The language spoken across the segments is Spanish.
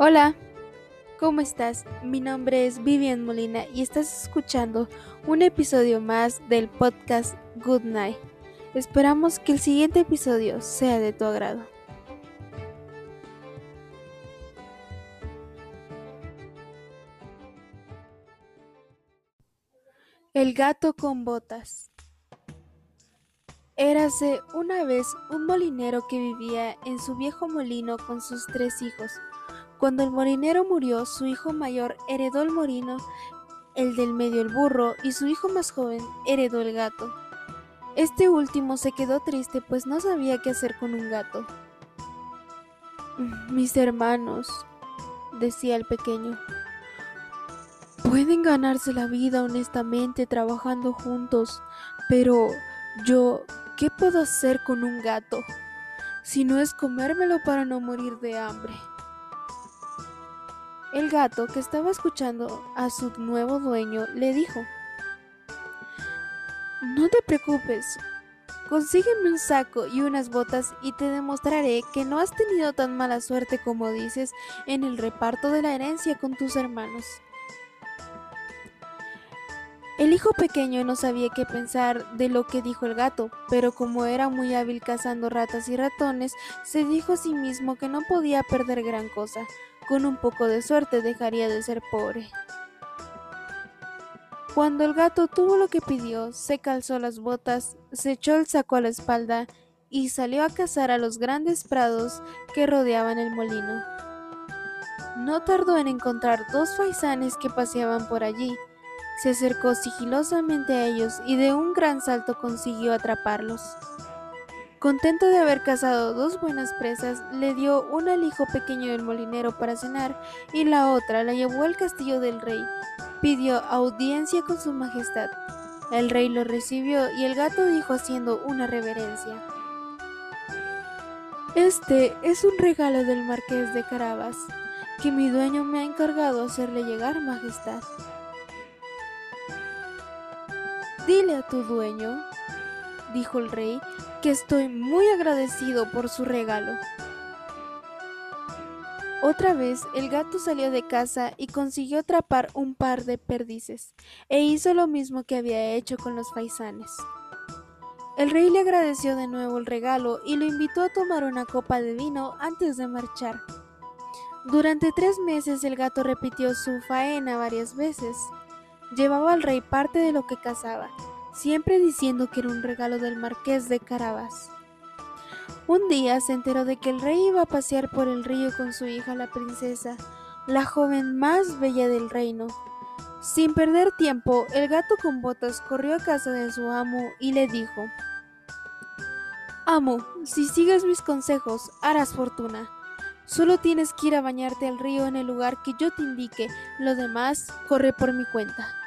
Hola, ¿cómo estás? Mi nombre es Vivian Molina y estás escuchando un episodio más del podcast Good Night. Esperamos que el siguiente episodio sea de tu agrado. El gato con botas. Érase una vez un molinero que vivía en su viejo molino con sus tres hijos. Cuando el molinero murió, su hijo mayor heredó el molino, el del medio el burro y su hijo más joven heredó el gato. Este último se quedó triste pues no sabía qué hacer con un gato. Mis hermanos, decía el pequeño, pueden ganarse la vida honestamente trabajando juntos, pero yo, ¿qué puedo hacer con un gato? Si no es comérmelo para no morir de hambre. El gato, que estaba escuchando a su nuevo dueño, le dijo, No te preocupes, consígueme un saco y unas botas y te demostraré que no has tenido tan mala suerte como dices en el reparto de la herencia con tus hermanos. El hijo pequeño no sabía qué pensar de lo que dijo el gato, pero como era muy hábil cazando ratas y ratones, se dijo a sí mismo que no podía perder gran cosa. Con un poco de suerte dejaría de ser pobre. Cuando el gato tuvo lo que pidió, se calzó las botas, se echó el saco a la espalda y salió a cazar a los grandes prados que rodeaban el molino. No tardó en encontrar dos faisanes que paseaban por allí, se acercó sigilosamente a ellos y de un gran salto consiguió atraparlos. Contento de haber cazado dos buenas presas, le dio una al hijo pequeño del molinero para cenar y la otra la llevó al castillo del rey. Pidió audiencia con su majestad. El rey lo recibió y el gato dijo haciendo una reverencia. Este es un regalo del marqués de Carabas, que mi dueño me ha encargado hacerle llegar, majestad. Dile a tu dueño, dijo el rey, que estoy muy agradecido por su regalo. Otra vez el gato salió de casa y consiguió atrapar un par de perdices, e hizo lo mismo que había hecho con los faisanes. El rey le agradeció de nuevo el regalo y lo invitó a tomar una copa de vino antes de marchar. Durante tres meses el gato repitió su faena varias veces. Llevaba al rey parte de lo que cazaba, siempre diciendo que era un regalo del marqués de Carabas. Un día se enteró de que el rey iba a pasear por el río con su hija la princesa, la joven más bella del reino. Sin perder tiempo, el gato con botas corrió a casa de su amo y le dijo, Amo, si sigues mis consejos, harás fortuna. Solo tienes que ir a bañarte al río en el lugar que yo te indique, lo demás corre por mi cuenta.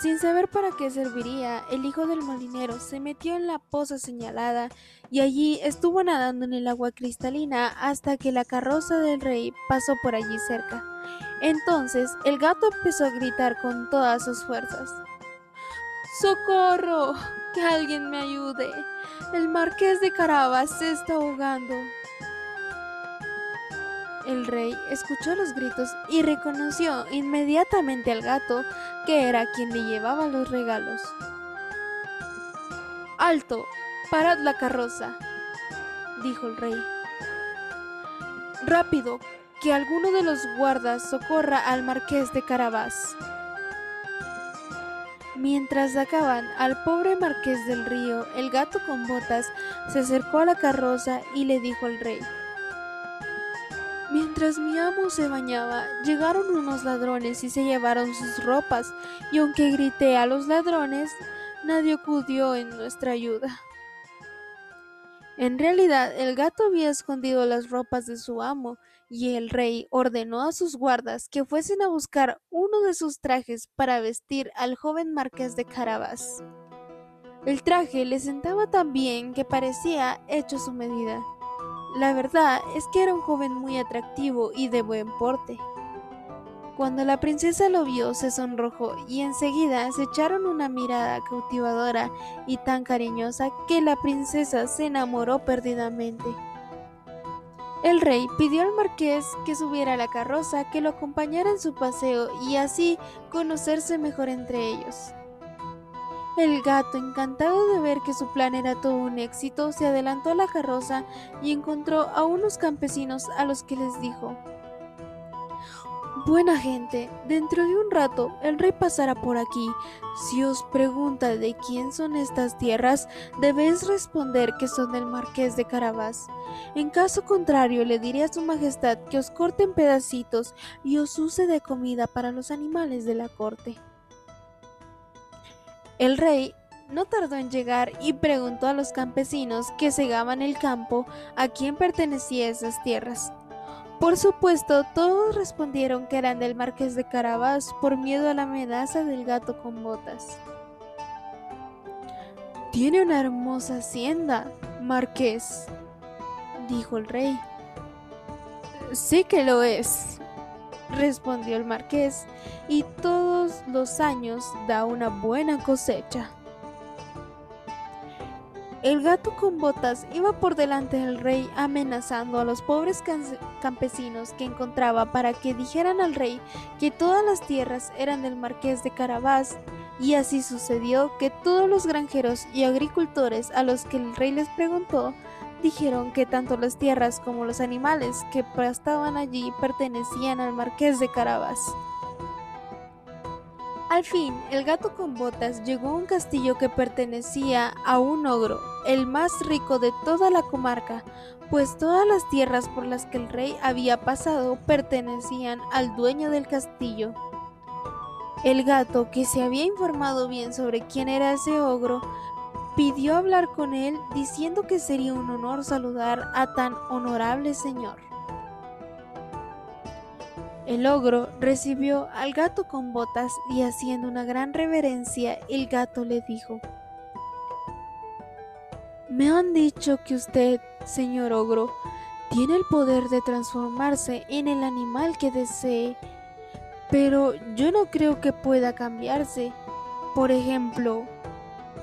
Sin saber para qué serviría, el hijo del molinero se metió en la poza señalada y allí estuvo nadando en el agua cristalina hasta que la carroza del rey pasó por allí cerca. Entonces el gato empezó a gritar con todas sus fuerzas. ¡Socorro! ¡Que alguien me ayude! El marqués de Carabas se está ahogando. El rey escuchó los gritos y reconoció inmediatamente al gato, que era quien le llevaba los regalos. Alto, parad la carroza, dijo el rey. Rápido, que alguno de los guardas socorra al marqués de Carabás. Mientras sacaban al pobre marqués del río, el gato con botas se acercó a la carroza y le dijo al rey, Mientras mi amo se bañaba, llegaron unos ladrones y se llevaron sus ropas, y aunque grité a los ladrones, nadie acudió en nuestra ayuda. En realidad, el gato había escondido las ropas de su amo, y el rey ordenó a sus guardas que fuesen a buscar uno de sus trajes para vestir al joven marqués de Carabas. El traje le sentaba tan bien que parecía hecho a su medida. La verdad es que era un joven muy atractivo y de buen porte. Cuando la princesa lo vio, se sonrojó y enseguida se echaron una mirada cautivadora y tan cariñosa que la princesa se enamoró perdidamente. El rey pidió al marqués que subiera a la carroza, que lo acompañara en su paseo y así conocerse mejor entre ellos. El gato, encantado de ver que su plan era todo un éxito, se adelantó a la carroza y encontró a unos campesinos a los que les dijo Buena gente, dentro de un rato el rey pasará por aquí. Si os pregunta de quién son estas tierras, debéis responder que son del marqués de Carabás. En caso contrario, le diré a su majestad que os corte en pedacitos y os use de comida para los animales de la corte. El rey no tardó en llegar y preguntó a los campesinos que segaban el campo a quién pertenecían esas tierras. Por supuesto, todos respondieron que eran del marqués de Carabás por miedo a la amenaza del gato con botas. Tiene una hermosa hacienda, marqués, dijo el rey. Sí que lo es, respondió el marqués, y todos los años da una buena cosecha. El gato con botas iba por delante del rey amenazando a los pobres campesinos que encontraba para que dijeran al rey que todas las tierras eran del marqués de Carabás, y así sucedió que todos los granjeros y agricultores a los que el rey les preguntó dijeron que tanto las tierras como los animales que pastaban allí pertenecían al marqués de Carabás. Al fin, el gato con botas llegó a un castillo que pertenecía a un ogro, el más rico de toda la comarca, pues todas las tierras por las que el rey había pasado pertenecían al dueño del castillo. El gato, que se había informado bien sobre quién era ese ogro, pidió hablar con él diciendo que sería un honor saludar a tan honorable señor. El ogro recibió al gato con botas y haciendo una gran reverencia, el gato le dijo, Me han dicho que usted, señor ogro, tiene el poder de transformarse en el animal que desee, pero yo no creo que pueda cambiarse. Por ejemplo,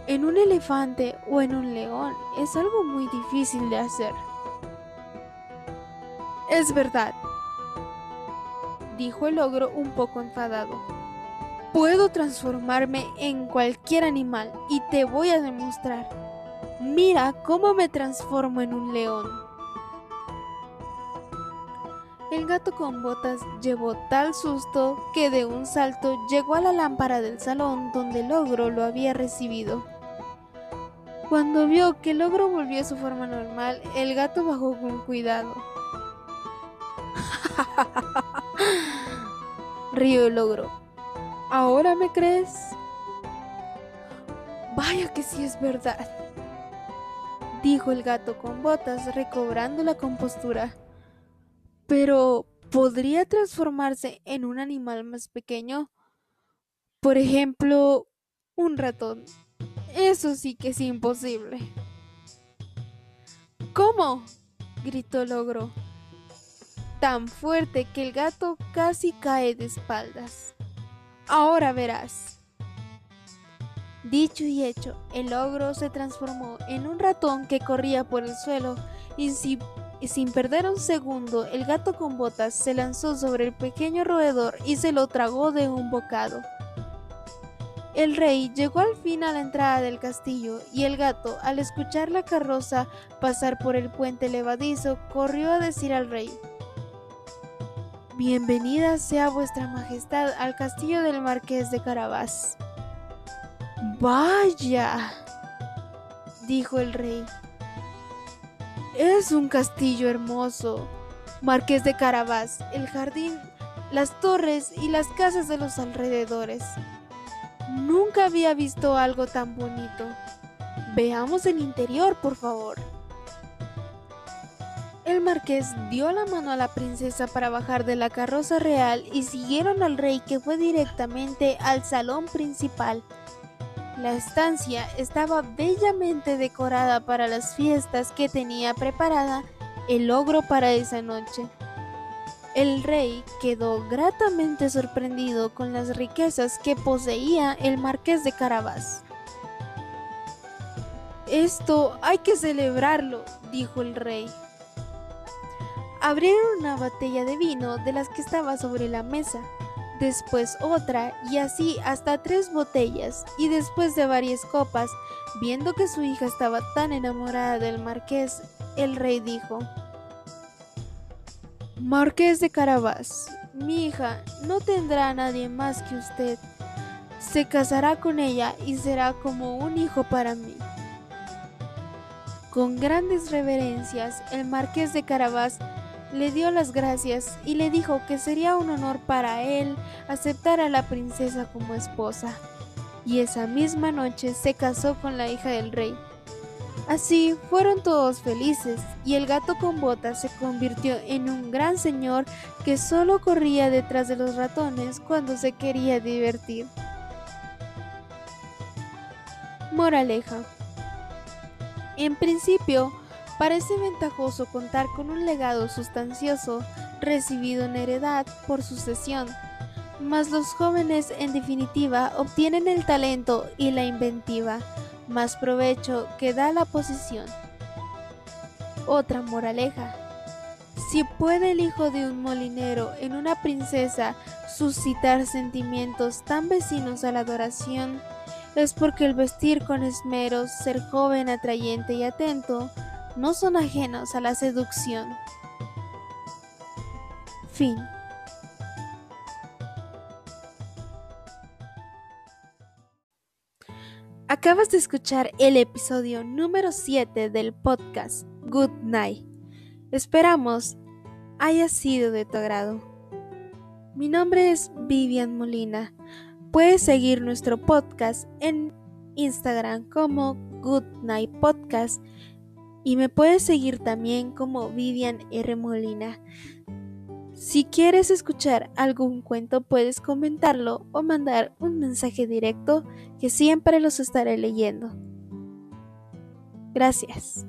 en un elefante o en un león es algo muy difícil de hacer. Es verdad, dijo el ogro un poco enfadado. Puedo transformarme en cualquier animal y te voy a demostrar. Mira cómo me transformo en un león. El gato con botas llevó tal susto que de un salto llegó a la lámpara del salón donde el ogro lo había recibido. Cuando vio que el ogro volvió a su forma normal, el gato bajó con cuidado. Río el ogro. ¿Ahora me crees? Vaya que sí es verdad, dijo el gato con botas recobrando la compostura. Pero, ¿podría transformarse en un animal más pequeño? Por ejemplo, un ratón. Eso sí que es imposible. ¿Cómo? gritó el ogro tan fuerte que el gato casi cae de espaldas. Ahora verás. Dicho y hecho, el ogro se transformó en un ratón que corría por el suelo y, sin perder un segundo, el gato con botas se lanzó sobre el pequeño roedor y se lo tragó de un bocado. El rey llegó al fin a la entrada del castillo y el gato, al escuchar la carroza pasar por el puente levadizo, corrió a decir al rey, Bienvenida sea vuestra majestad al castillo del marqués de Carabás. Vaya, dijo el rey. Es un castillo hermoso. Marqués de Carabás, el jardín, las torres y las casas de los alrededores. Nunca había visto algo tan bonito. Veamos el interior, por favor. El marqués dio la mano a la princesa para bajar de la carroza real y siguieron al rey que fue directamente al salón principal. La estancia estaba bellamente decorada para las fiestas que tenía preparada el ogro para esa noche. El rey quedó gratamente sorprendido con las riquezas que poseía el marqués de Carabás. Esto hay que celebrarlo, dijo el rey. Abrieron una botella de vino de las que estaba sobre la mesa, después otra y así hasta tres botellas y después de varias copas, viendo que su hija estaba tan enamorada del marqués, el rey dijo, Marqués de Carabás, mi hija no tendrá a nadie más que usted. Se casará con ella y será como un hijo para mí. Con grandes reverencias, el marqués de Carabás le dio las gracias y le dijo que sería un honor para él aceptar a la princesa como esposa. Y esa misma noche se casó con la hija del rey. Así fueron todos felices y el gato con botas se convirtió en un gran señor que solo corría detrás de los ratones cuando se quería divertir. Moraleja. En principio, Parece ventajoso contar con un legado sustancioso recibido en heredad por sucesión, mas los jóvenes en definitiva obtienen el talento y la inventiva, más provecho que da la posición. Otra moraleja. Si puede el hijo de un molinero en una princesa suscitar sentimientos tan vecinos a la adoración, es porque el vestir con esmeros, ser joven, atrayente y atento, no son ajenos a la seducción. Fin. Acabas de escuchar el episodio número 7 del podcast Good Night. Esperamos haya sido de tu agrado. Mi nombre es Vivian Molina. Puedes seguir nuestro podcast en Instagram como Good Night Podcast y me puedes seguir también como Vivian R. Molina. Si quieres escuchar algún cuento puedes comentarlo o mandar un mensaje directo que siempre los estaré leyendo. Gracias.